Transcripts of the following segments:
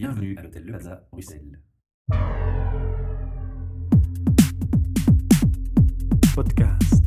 Bienvenue à l'hôtel Le Plaza, Bruxelles. Podcast.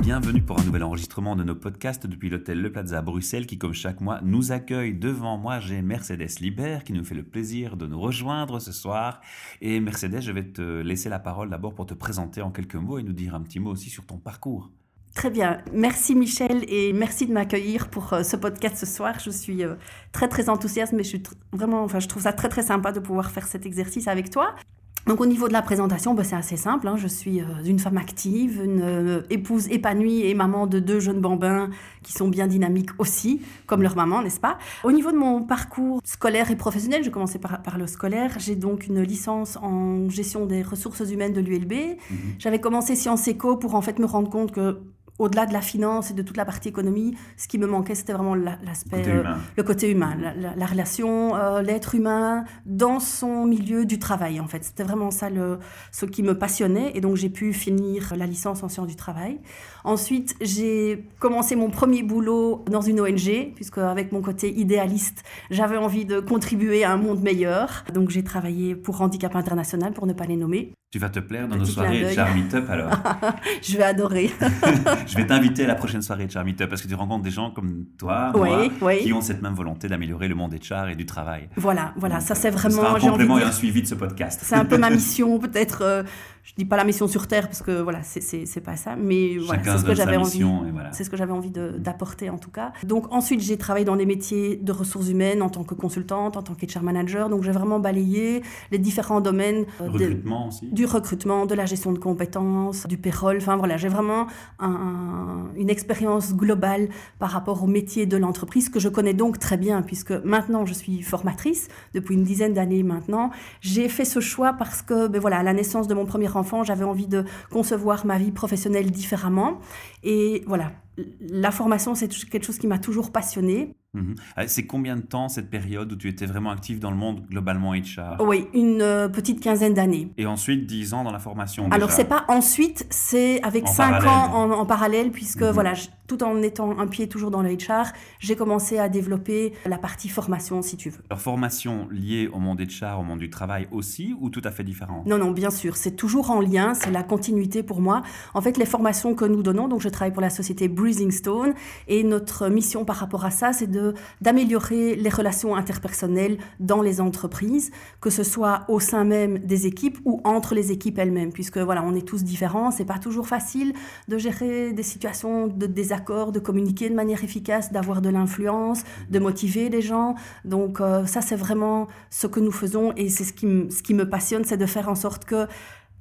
Bienvenue pour un nouvel enregistrement de nos podcasts depuis l'hôtel Le Plaza Bruxelles qui, comme chaque mois, nous accueille. Devant moi, j'ai Mercedes Libert qui nous fait le plaisir de nous rejoindre ce soir. Et Mercedes, je vais te laisser la parole d'abord pour te présenter en quelques mots et nous dire un petit mot aussi sur ton parcours. Très bien. Merci Michel et merci de m'accueillir pour euh, ce podcast ce soir. Je suis euh, très très enthousiaste, mais je suis vraiment, enfin, je trouve ça très très sympa de pouvoir faire cet exercice avec toi. Donc au niveau de la présentation, bah, c'est assez simple. hein. Je suis euh, une femme active, une euh, épouse épanouie et maman de deux jeunes bambins qui sont bien dynamiques aussi, comme leur maman, n'est-ce pas? Au niveau de mon parcours scolaire et professionnel, j'ai commencé par, par le scolaire. J'ai donc une licence en gestion des ressources humaines de l'ULB. J'avais commencé Sciences Éco pour en fait me rendre compte que au-delà de la finance et de toute la partie économie, ce qui me manquait, c'était vraiment la- l'aspect, euh, le côté humain, la, la- la relation, euh, l'être humain dans son milieu du travail, en fait. C'était vraiment ça le, ce qui me passionnait. Et donc, j'ai pu finir la licence en sciences du travail. Ensuite, j'ai commencé mon premier boulot dans une ONG, puisque avec mon côté idéaliste, j'avais envie de contribuer à un monde meilleur. Donc, j'ai travaillé pour Handicap International, pour ne pas les nommer. Tu vas te plaire dans nos Petit soirées d'œil. Char Meetup alors. Je vais adorer. je vais t'inviter à la prochaine soirée de Char Meetup parce que tu rencontres des gens comme toi, Oui, moi, oui. qui ont cette même volonté d'améliorer le monde des chars et du travail. Voilà, voilà, Donc, ça c'est vraiment, un envie de complément et un suivi de ce podcast. c'est un peu ma mission, peut-être. euh, je dis pas la mission sur terre parce que voilà, c'est- pas ça, mais voilà, c'est ce que j'avais envie. voilà. C'est ce que j'avais envie d'apporter en tout cas. Donc ensuite, j'ai travaillé dans des métiers de ressources humaines en tant que consultante, en tant qu'HR manager. Donc j'ai vraiment balayé les différents domaines euh, aussi. du recrutement, de la gestion de compétences, du payroll. Enfin voilà, j'ai vraiment un- un- une expérience globale par rapport au métier de l'entreprise que je connais donc très bien puisque maintenant je suis formatrice depuis une dizaine d'années maintenant. J'ai fait ce choix parce que ben voilà, à la naissance de mon premier j'avais envie de concevoir ma vie professionnelle différemment et voilà. La formation, c'est quelque chose qui m'a toujours passionnée. Mhm. Ah, C'est combien de temps cette période où tu étais vraiment actif dans le monde globalement HR Oui, une euh, petite quinzaine d'années. Et ensuite 10 ans dans la formation Alors c'est pas ensuite, c'est avec En cinq parallèle. ans en, en parallèle, puisque Mhm. voilà, je- tout en étant un pied toujours dans le HR, j'ai commencé à développer la partie formation, si tu veux. Leur formation liée au monde HR, au monde du travail aussi, ou tout à fait différent? Non, non, bien sûr, c'est toujours en lien, c'est la continuité pour moi. En fait, les formations que nous donnons, donc je travaille pour la société Breathing Stone, et notre mission par rapport à ça, c'est de d'améliorer les relations interpersonnelles dans les entreprises, que ce soit au sein même des équipes ou entre les équipes elles-mêmes, puisque voilà, on est tous différents, c'est pas toujours facile de gérer des situations de désaccord, de communiquer de manière efficace, d'avoir de l'influence, de motiver les gens. Donc euh, ça, c'est vraiment ce que nous faisons et c'est ce qui, me- ce qui me passionne, c'est de faire en sorte que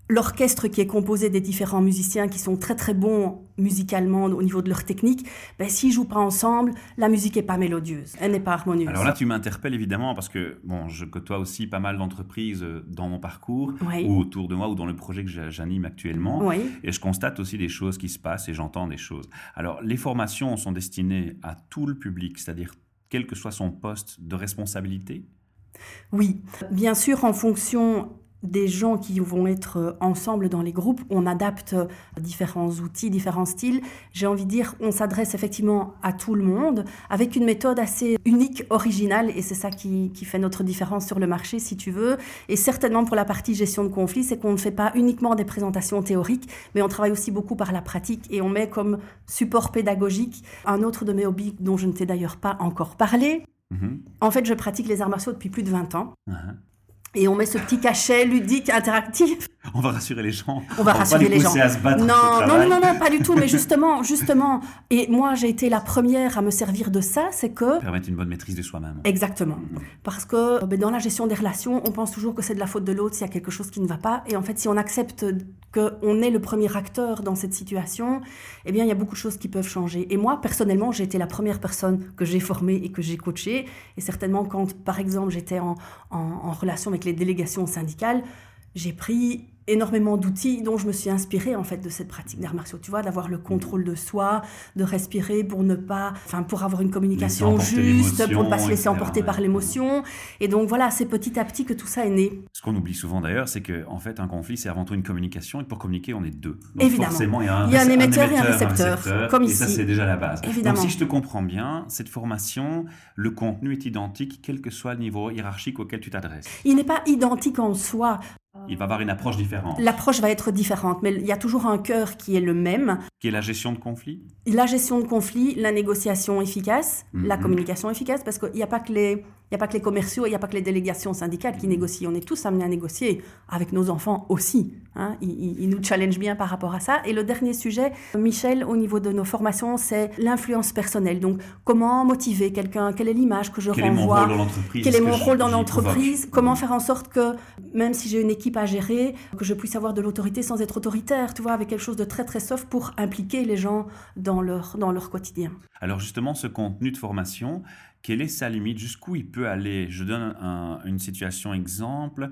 l'orchestre qui est composé des différents musiciens qui sont très très bons musicalement au niveau de leur technique, ben, s'ils jouent pas ensemble, la musique est pas mélodieuse, elle n'est pas harmonieuse. Alors là, tu m'interpelles évidemment parce que bon, je côtoie aussi pas mal d'entreprises euh, dans mon parcours, Oui. ou autour de moi, ou dans le projet que j'a- j'anime actuellement. Oui. Et je constate aussi des choses qui se passent et j'entends des choses. Alors, les formations sont destinées à tout le public, c'est-à-dire quel que soit son poste de responsabilité? Oui, bien sûr, en fonction des gens qui vont être euh, ensemble dans les groupes, on adapte euh, différents outils, différents styles. J'ai envie de dire, on s'adresse effectivement à tout le monde avec une méthode assez unique, originale, et c'est ça qui, qui fait notre différence sur le marché, si tu veux. Et certainement pour la partie gestion de conflit, c'est qu'on ne fait pas uniquement des présentations théoriques, mais on travaille aussi beaucoup par la pratique et on met comme support pédagogique un autre de mes hobbies dont je ne t'ai d'ailleurs pas encore parlé. Mhm. En fait, je pratique les arts martiaux depuis plus de 20 ans. Uh-huh. Et on met ce petit cachet ludique, interactif. On va rassurer les gens. On va rassurer les gens. pousser à se battre Non, non, non, non, pas du tout. Mais justement, justement. Et moi, j'ai été la première à me servir de ça, c'est que. Permettre une bonne maîtrise de soi-même. Exactement. Parce que ben, dans la gestion des relations, on pense toujours que c'est de la faute de l'autre s'il y a quelque chose qui ne va pas. Et en fait, si on accepte qu'on est le premier acteur dans cette situation, eh bien, il y a beaucoup de choses qui peuvent changer. Et moi, personnellement, j'ai été la première personne que j'ai formée et que j'ai coachée. Et certainement, quand, par exemple, j'étais en, en- en relation avec les délégations syndicales, j'ai pris énormément d'outils dont je me suis inspirée en fait de cette pratique d'arts martiaux. Tu vois, d'avoir le contrôle de soi, de respirer pour ne pas, enfin pour avoir une communication juste, pour ne pas se laisser emporter par l'émotion. Et donc voilà, c'est petit à petit que tout ça est né. Ce qu'on oublie souvent d'ailleurs, c'est qu'en en fait un conflit c'est avant tout une communication et pour communiquer on est deux. Donc Évidemment. Forcément, il y a un, émetteur, et un récepteur, comme et ici. ça c'est déjà la base. Évidemment. Donc si je te comprends bien, cette formation, le contenu est identique quel que soit le niveau hiérarchique auquel tu t'adresses. Il n'est pas identique en soi. Il va avoir une approche différente. L'approche va être différente, mais il y a toujours un cœur qui est le même. Qui est la gestion de conflit La gestion de conflit, la négociation efficace, la Mhm. communication efficace, parce qu'il n'y a pas que les... Il n'y a pas que les commerciaux, il n'y a pas que les délégations syndicales qui négocient. On est tous amenés à négocier avec nos enfants aussi. hein. Ils, nous challengent bien par rapport à ça. Et le dernier sujet, Michel, au niveau de nos formations, c'est l'influence personnelle. Donc, comment motiver quelqu'un? Quelle est l'image que je Quel renvoie? quel est mon rôle dans l'entreprise? Comment faire en sorte que, même si j'ai une équipe à gérer, que je puisse avoir de l'autorité sans être autoritaire, tu vois, avec quelque chose de très très soft pour impliquer les gens dans leur, dans leur quotidien? Alors justement, ce contenu de formation, quelle est sa limite Jusqu'où il peut aller Je donne un- une situation exemple.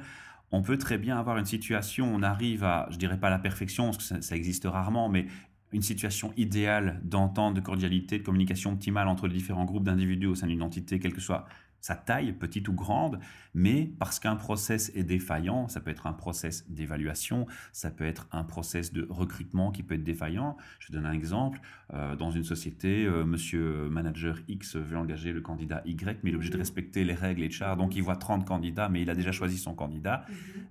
On peut très bien avoir une situation, on arrive à, je dirais pas la perfection, parce que ça, ça existe rarement, mais une situation idéale d'entente, de cordialité, de communication optimale entre les différents groupes d'individus au sein d'une entité, quelle que soit sa taille, petite ou grande, mais parce qu'un process est défaillant, ça peut être un process d'évaluation, ça peut être un process de recrutement qui peut être défaillant. Je donne un exemple. Euh, dans une société, euh, monsieur manager X veut engager le candidat Y, mais il est obligé de respecter les règles et chars. Donc il voit 30 candidats, mais il a déjà choisi son candidat.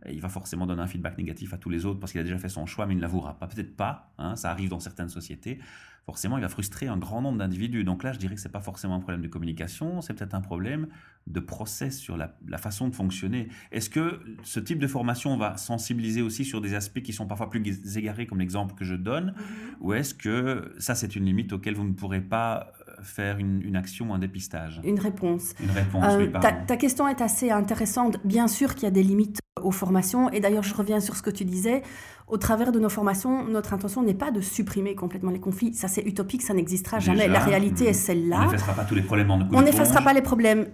Et il va forcément donner un feedback négatif à tous les autres parce qu'il a déjà fait son choix, mais il ne l'avouera pas. Peut-être pas, hein, ça arrive dans certaines sociétés. Forcément, il va frustrer un grand nombre d'individus. Donc là, je dirais que ce n'est pas forcément un problème de communication, c'est peut-être un problème de process sur la, la façon de fonctionner. Est-ce que ce type de formation va sensibiliser aussi sur des aspects qui sont parfois plus égarés, comme l'exemple que je donne, ou est-ce que ça, c'est une limite auquel vous ne pourrez pas euh, faire une, une action ou un dépistage? Une réponse. Une réponse, Euh, oui, ta, ta question est assez intéressante. Bien sûr qu'il y a des limites aux formations. Et d'ailleurs, je reviens sur ce que tu disais. Au travers de nos formations, notre intention n'est pas de supprimer complètement les conflits. Ça, c'est utopique, ça n'existera jamais. La réalité est On celle-là. n'effacera pas tous les problèmes en On n'effacera pas les problèmes.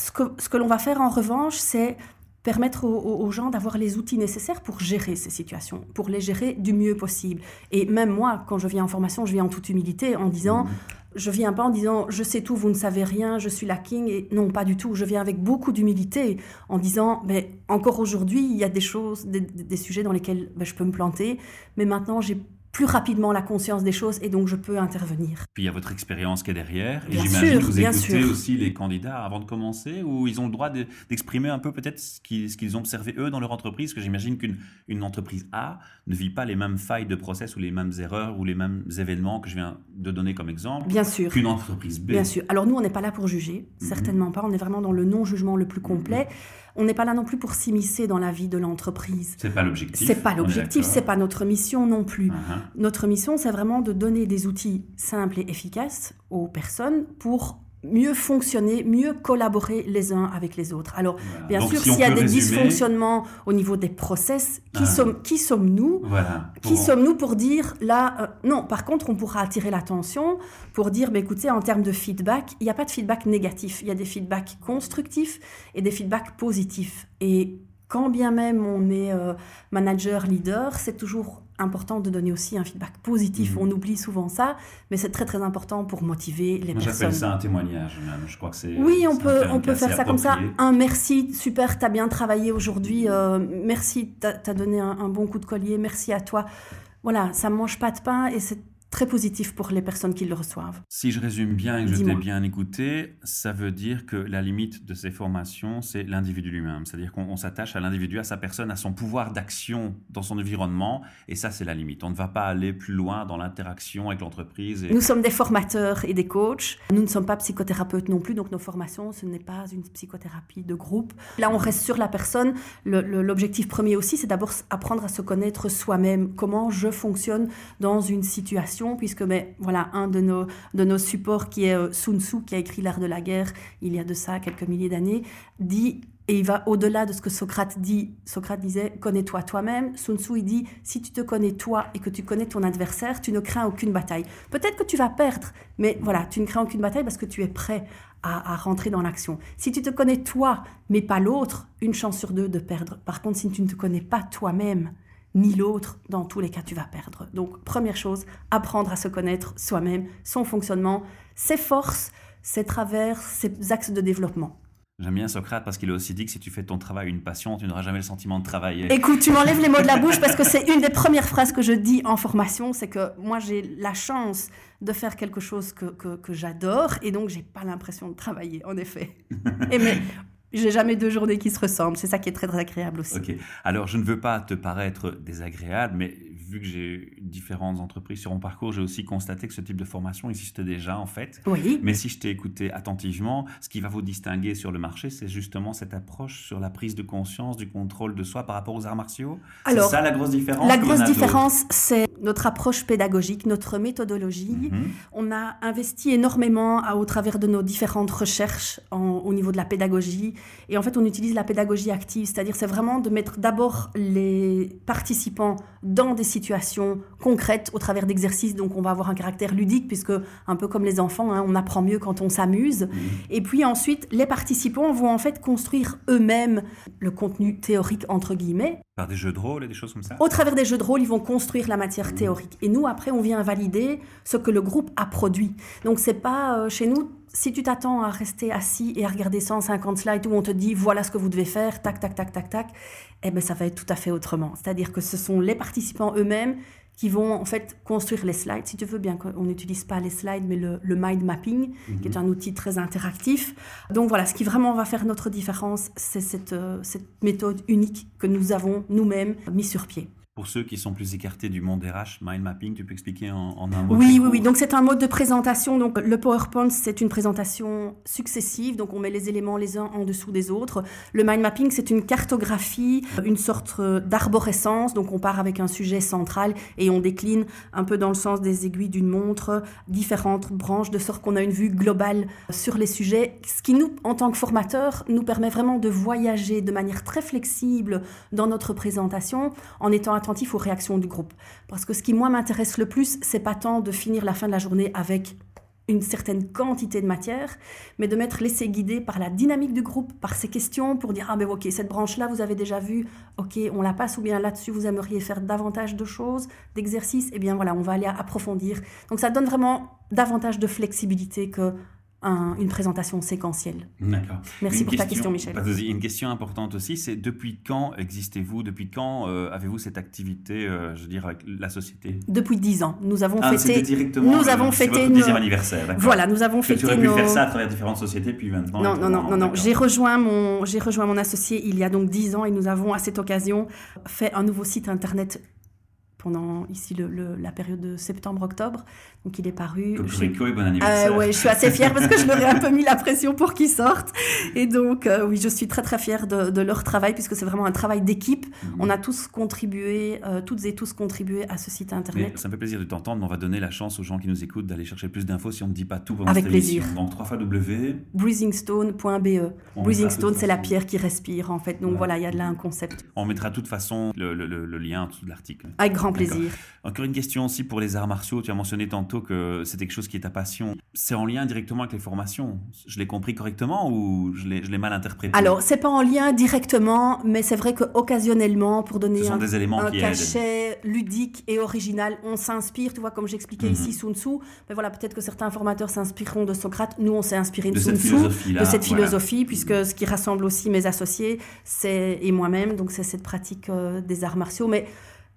Ce que, ce que l'on va faire en revanche, c'est permettre aux, gens d'avoir les outils nécessaires pour gérer ces situations, pour les gérer du mieux possible. Et même moi, quand je viens en formation, je viens en toute humilité en disant, je viens pas en disant, je sais tout, vous ne savez rien, je suis la king. Et non, pas du tout. Je viens avec beaucoup d'humilité en disant, mais encore aujourd'hui, il y a des choses, des, des sujets dans lesquels ben, je peux me planter, mais maintenant j'ai plus rapidement la conscience des choses et donc je peux intervenir. Puis il y a votre expérience qui est derrière. Et j'imagine que vous écoutez aussi les candidats avant de commencer, ou ils ont le droit de- d'exprimer un peu peut-être ce qu'ils ont observé eux dans leur entreprise? Parce que j'imagine qu'une une entreprise A ne vit pas les mêmes failles de process ou les mêmes erreurs ou les mêmes événements que je viens de donner comme exemple Bien sûr. qu'une entreprise B. Bien sûr. Alors nous, on n'est pas là pour juger, Mhm. certainement pas. On est vraiment dans le non-jugement le plus complet. On n'est pas là non plus pour s'immiscer dans la vie de l'entreprise. C'est pas l'objectif. C'est pas l'objectif, c'est pas notre mission non plus. Uh-huh. Notre mission, c'est vraiment de donner des outils simples et efficaces aux personnes pour mieux fonctionner, mieux collaborer les uns avec les autres. Alors, Voilà. bien Donc, sûr, si s'il y a des résumer- dysfonctionnements au niveau des process, qui Ah. sommes- qui sommes-nous Voilà. qui sommes-nous pour dire là euh, non par contre on pourra attirer l'attention pour dire bah, écoutez en termes de feedback il n'y a pas de feedback négatif il y a des feedbacks constructifs et des feedbacks positifs et quand bien même on est euh, manager leader c'est toujours important de donner aussi un feedback positif Mhm. on oublie souvent ça mais c'est très très important pour motiver les Moi, j'appelle personnes ça un témoignage même. Je crois que c'est. oui, on peut, on peut faire ça comme ça. Un merci, super, t'as bien travaillé aujourd'hui. euh, merci, t'as as donné un, un bon coup de collier. Merci à toi. Voilà, ça mange pas de pain et c'est très positif pour les personnes qui le reçoivent. Si je résume bien et que je t'ai bien écouté, ça veut dire que la limite de ces formations, c'est l'individu lui-même. C'est-à-dire qu'on on s'attache à l'individu, à sa personne, à son pouvoir d'action dans son environnement. Et ça, c'est la limite. On ne va pas aller plus loin dans l'interaction avec l'entreprise. Et... Nous sommes des formateurs et des coachs. Nous ne sommes pas psychothérapeutes non plus, donc nos formations, ce n'est pas une psychothérapie de groupe. Là, on reste sur la personne. L'objectif premier aussi, c'est d'abord apprendre à se connaître soi-même. Comment je fonctionne dans une situation, puisque ben, voilà, un de nos, de nos supports qui est euh, Sun Tzu, qui a écrit L'art de la guerre il y a de ça quelques milliers d'années, dit et il va au-delà de ce que Socrate dit. Socrate disait Connais-toi toi-même. Sun Tzu, il dit Si tu te connais toi et que tu connais ton adversaire, tu ne crains aucune bataille. Peut-être que tu vas perdre, mais voilà, tu ne crains aucune bataille parce que tu es prêt à, à rentrer dans l'action. Si tu te connais toi, mais pas l'autre, une chance sur deux de perdre. Par contre, si tu ne te connais pas toi-même, ni l'autre, dans tous les cas, tu vas perdre. Donc, première chose, apprendre à se connaître soi-même, son fonctionnement, ses forces, ses travers, ses axes de développement. J'aime bien Socrate parce qu'il a aussi dit que si tu fais ton travail une passion, tu n'auras jamais le sentiment de travailler. Écoute, tu m'enlèves les mots de la bouche parce que c'est une des premières phrases que je dis en formation, c'est que moi j'ai la chance de faire quelque chose que, que, que j'adore et donc j'ai pas l'impression de travailler, en effet. et mais j'ai jamais deux journées qui se ressemblent. C'est ça qui est très, très agréable aussi. Ok. Alors, je ne veux pas te paraître désagréable, mais vu que j'ai différentes entreprises sur mon parcours, j'ai aussi constaté que ce type de formation existe déjà, en fait. Oui. Mais si je t'ai écouté attentivement, ce qui va vous distinguer sur le marché, c'est justement cette approche sur la prise de conscience, du contrôle de soi par rapport aux arts martiaux. Alors, c'est ça la grosse différence La grosse différence, c'est notre approche pédagogique, notre méthodologie. Mhm. On a investi énormément à- au travers de nos différentes recherches en- au niveau de la pédagogie. Et en fait, on utilise la pédagogie active, c'est-à-dire c'est vraiment de mettre d'abord les participants dans des situations concrètes au travers d'exercices. Donc, on va avoir un caractère ludique, puisque un peu comme les enfants, hein, on apprend mieux quand on s'amuse. Et puis ensuite, les participants vont en fait construire eux-mêmes le contenu théorique, entre guillemets, Par des jeux de rôle et des choses comme ça? Au travers des jeux de rôle, ils vont construire la matière théorique. Et nous, après, on vient valider ce que le groupe a produit. Donc, c'est pas euh, chez nous, si tu t'attends à rester assis et à regarder 150 slides où on te dit voilà ce que vous devez faire, tac, tac, tac, tac, tac, eh ben, ça va être tout à fait autrement. C'est-à-dire que ce sont les participants eux-mêmes qui vont en fait construire les slides. Si tu veux bien qu'on n'utilise pas les slides, mais le, le mind mapping, qui est un outil très interactif. Donc voilà, ce qui vraiment va faire notre différence, c'est cette, euh, cette méthode unique que nous avons nous-mêmes mis sur pied. Pour ceux qui sont plus écartés du monde RH, mind mapping, tu peux expliquer en, en un mot Oui, oui, oui. Donc c'est un mode de présentation. Donc le PowerPoint, c'est une présentation successive. Donc on met les éléments les uns en dessous des autres. Le mind mapping, c'est une cartographie, une sorte euh, d'arborescence. Donc on part avec un sujet central et on décline un peu dans le sens des aiguilles d'une montre, différentes branches, de sorte qu'on a une vue globale sur les sujets. Ce qui nous, en tant que formateurs, nous permet vraiment de voyager de manière très flexible dans notre présentation en étant attentif aux réactions du groupe. Parce que ce qui, moi, m'intéresse le plus, c'est pas tant de finir la fin de la journée avec une certaine quantité de matière, mais de m'être laissé guider par la dynamique du groupe, par ces questions, pour dire, ah ben ok, cette branche-là, vous avez déjà vu, ok, on la passe, ou bien là-dessus, vous aimeriez faire davantage de choses, d'exercices, et bien voilà, on va aller approfondir. Donc ça donne vraiment davantage de flexibilité que un- une présentation séquentielle. D'accord. Merci Une pour ta question, Michel. souci. Une question importante aussi, c'est depuis quand existez-vous? Depuis quand euh, avez-vous cette activité, euh, je veux dire, avec la société? Depuis dix ans, nous avons Ah, fêté... directement. nous euh, avons c'est fêté votre dixième nos- anniversaire. Voilà, nous avons fêté tu aurais pu nos... faire ça à travers différentes sociétés, puis maintenant. Non, non, non, non, non. J'ai rejoint mon, j'ai rejoint mon associé il y a donc 10 ans et nous avons à cette occasion fait un nouveau site internet pendant ici le, le- la période de septembre-octobre. Donc il est paru. J'ai- Cocorico et bon Euh, anniversaire. ouais, je suis assez fière parce que je leur ai un peu mis la pression pour qu'ils sortent. Et donc, euh, oui, je suis très très fière de, de leur travail puisque c'est vraiment un travail d'équipe. Mhm. On a tous contribué, euh, toutes et tous contribué à ce site Mais internet. ça me fait plaisir de t'entendre, mais on va donner la chance aux gens qui nous écoutent d'aller chercher plus d'infos si on ne dit pas tout pendant Avec cette émission. plaisir. Donc 3 fois W. Breathingstone.be. On Breathing mettra de Stone, toute c'est la pierre qui respire en fait. Donc voilà, il y a là un concept. On mettra de toute façon le lien en dessous de l'article. Avec grand Plaisir. Encore une question aussi pour les arts martiaux. Tu as mentionné tantôt que c'est quelque chose qui est ta passion. C'est en lien directement avec les formations. Je l'ai compris correctement ou je l'ai mal interprété? Alors, c'est pas en lien directement, mais c'est vrai que occasionnellement, pour donner un, des éléments un qui aident. cachet ludique et original, on s'inspire, tu vois, comme j'expliquais Mhm. ici, Sun Tzu. Mais voilà, peut-être que certains formateurs s'inspireront de Socrate. Nous, on s'est inspiré de, De Sun Tzu, de cette voilà. philosophie, puisque ce qui rassemble aussi mes associés, c'est et moi-même, donc c'est cette pratique euh, des arts martiaux. Mais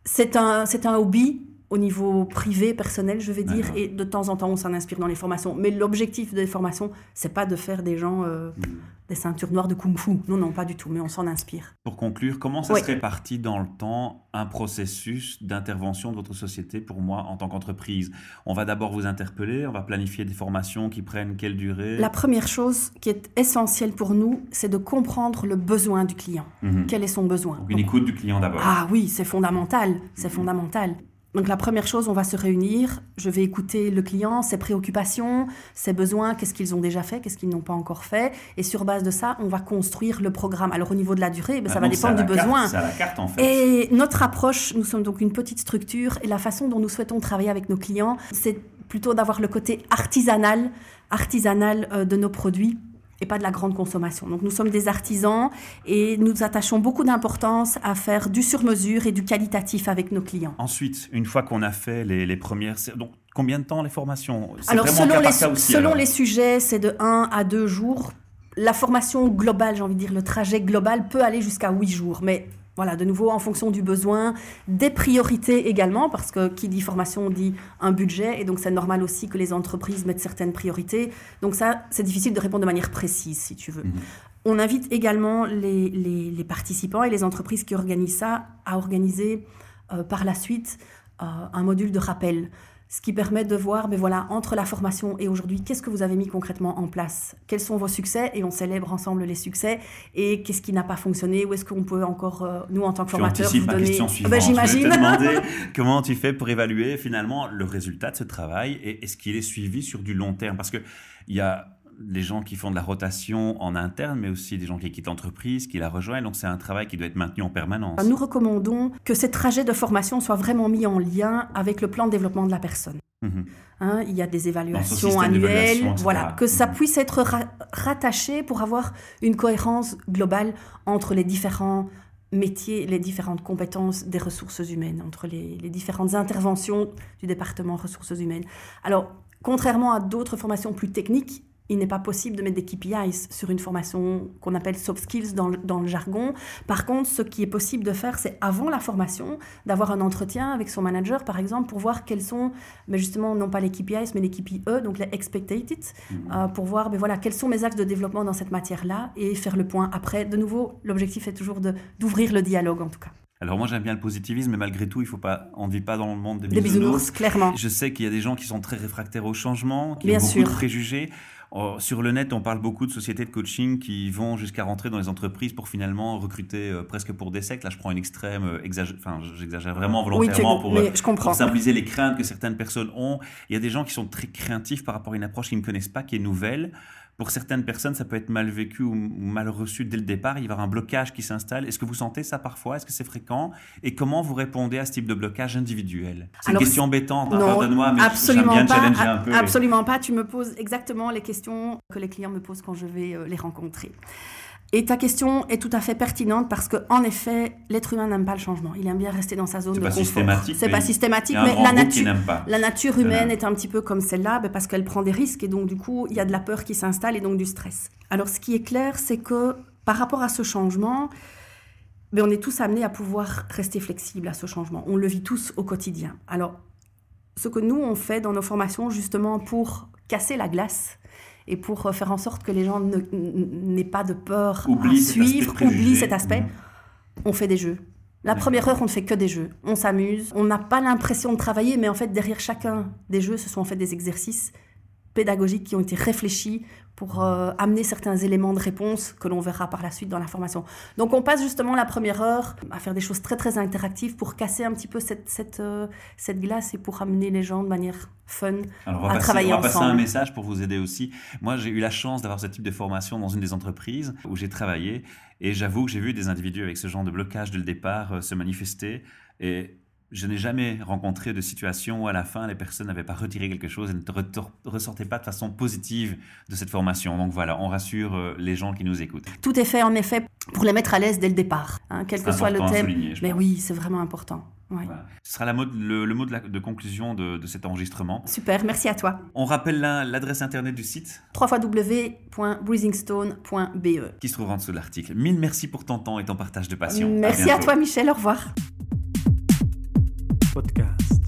c'est un, c'est un hobby au niveau privé, personnel, je vais dire, et de temps en temps, on s'en inspire dans les formations. Mais l'objectif des formations, c'est pas de faire des gens euh, Mhm. des ceintures noires de kung-fu. Non, non, pas du tout, mais on s'en inspire. Pour conclure, comment ça Oui. se répartit dans le temps un processus d'intervention de votre société pour moi en tant qu'entreprise? On va d'abord vous interpeller, on va planifier des formations qui prennent quelle durée? La première chose qui est essentielle pour nous, c'est de comprendre le besoin du client. Mhm. Quel est son besoin? Donc une écoute du client d'abord. Ah oui, c'est fondamental, c'est Mhm. fondamental. Donc la première chose, on va se réunir, je vais écouter le client, ses préoccupations, ses besoins, qu'est-ce qu'ils ont déjà fait, qu'est-ce qu'ils n'ont pas encore fait, et sur base de ça, on va construire le programme. Alors au niveau de la durée, ben, Ah, ça va dépendre du carte, besoin. C'est à la carte en fait. Et notre approche, nous sommes donc une petite structure et la façon dont nous souhaitons travailler avec nos clients, c'est plutôt d'avoir le côté artisanal, artisanal euh, de nos produits et pas de la grande consommation. Donc nous sommes des artisans et nous attachons beaucoup d'importance à faire du sur-mesure et du qualitatif avec nos clients. Ensuite, une fois qu'on a fait les, les premières... Donc combien de temps les formations? Alors selon, les, selon les sujets, c'est de 1 à 2 jours. La formation globale, j'ai envie de dire, le trajet global peut aller jusqu'à 8 jours. Mais voilà, de nouveau, en fonction du besoin, des priorités également, parce que qui dit formation dit un budget, et donc c'est normal aussi que les entreprises mettent certaines priorités. Donc ça, c'est difficile de répondre de manière précise, si tu veux. Mhm. On invite également les, participants et les entreprises qui organisent ça à organiser euh, par la suite euh, un module de rappel ce qui permet de voir, mais voilà, entre la formation et aujourd'hui, qu'est-ce que vous avez mis concrètement en place? Quels sont vos succès? Et on célèbre ensemble les succès. Et qu'est-ce qui n'a pas fonctionné? Où est-ce qu'on peut encore, euh, nous, en tant que formateurs, vous donner... question suivante. Ben, J'imagine. demander comment tu fais pour évaluer finalement le résultat de ce travail et est-ce qu'il est suivi sur du long terme? Parce que il y a les gens qui font de la rotation en interne, mais aussi des gens qui quittent l'entreprise, qui la rejoignent. Donc c'est un travail qui doit être maintenu en permanence. Nous recommandons que ces trajets de formation soient vraiment mis en lien avec le plan de développement de la personne. Mhm. Hein, il y a des évaluations annuelles, voilà, que ça mhm. puisse être rattaché pour avoir une cohérence globale entre les différents métiers, les différentes compétences des ressources humaines, entre les, les différentes interventions du département ressources humaines. Alors, contrairement à d'autres formations plus techniques, il n'est pas possible de mettre des KPIs sur une formation qu'on appelle soft skills dans le, jargon. Par contre, ce qui est possible de faire, c'est avant la formation, d'avoir un entretien avec son manager, par exemple, pour voir quels sont, mais justement, non pas les KPIs, mais les KPE, donc les expectated, mhm. euh, pour voir mais voilà, quels sont mes axes de développement dans cette matière-là et faire le point après. De nouveau, l'objectif est toujours d'ouvrir le dialogue, en tout cas. Alors moi j'aime bien le positivisme, mais malgré tout, il faut pas, on ne vit pas dans le monde des, des bisounours. clairement. Je sais qu'il y a des gens qui sont très réfractaires au changement, qui ont beaucoup de préjugés. Oh, sur le net, on parle beaucoup de sociétés de coaching qui vont jusqu'à rentrer dans les entreprises pour finalement recruter euh, presque pour des sectes. Là, je prends une extrême, euh, enfin, j'exagère vraiment volontairement pour, euh, pour, symboliser les craintes que certaines personnes ont. Il y a des gens qui sont très craintifs par rapport à une approche qu'ils ne connaissent pas, qui est nouvelle. Pour certaines personnes, ça peut être mal vécu ou mal reçu dès le départ. Il va y avoir un blocage qui s'installe. Est-ce que vous sentez ça parfois? Est-ce que c'est fréquent? Et comment vous répondez à ce type de blocage individuel? C'est une question embêtante, hein, pardonne-moi, mais absolument bien pas, challenger un peu. Absolument pas. Tu me poses exactement les questions que les clients me posent quand je vais euh, les rencontrer. Et ta question est tout à fait pertinente parce que, en effet, l'être humain n'aime pas le changement. Il aime bien rester dans sa zone de confort. C'est pas systématique, mais la nature, la nature humaine est un petit peu comme celle-là, ben, parce qu'elle prend des risques et donc du coup, il y a de la peur qui s'installe et donc du stress. Alors, ce qui est clair, c'est que par rapport à ce changement, ben, on est tous amenés à pouvoir rester flexibles à ce changement. On le vit tous au quotidien. Alors, ce que nous on fait dans nos formations justement pour casser la glace, et pour faire en sorte que les gens n'aient pas de peur à suivre, oublient cet aspect, mhm. on fait des jeux. La première heure, on ne fait que des jeux. On s'amuse. On n'a pas l'impression de travailler, mais en fait, derrière chacun des jeux, ce sont en fait des exercices pédagogiques qui ont été réfléchis pour euh, amener certains éléments de réponse que l'on verra par la suite dans la formation. Donc on passe justement la première heure à faire des choses très très interactives pour casser un petit peu cette, cette, euh, cette glace et pour amener les gens de manière fun Alors on va à passer, travailler on va passer un message pour vous aider aussi. Moi j'ai eu la chance d'avoir ce type de formation dans une des entreprises où j'ai travaillé et j'avoue que j'ai vu des individus avec ce genre de blocage dès le départ euh, se manifester et je n'ai jamais rencontré de situation où à la fin les personnes n'avaient pas retiré quelque chose et ne ressortaient pas de façon positive de cette formation. Donc voilà, on rassure euh, les gens qui nous écoutent. Tout est fait en effet pour les mettre à l'aise dès le départ, hein, quel que soit le thème. Mais oui, c'est vraiment important. Ce sera la mode, le, mot de, de conclusion de, de, cet enregistrement. Super, merci à toi. On rappelle l'adresse internet du site www.breathingstone.be qui se trouve en dessous de l'article. Mille merci pour ton temps et ton partage de passion. Merci à, à toi Michel, au revoir. Podcast.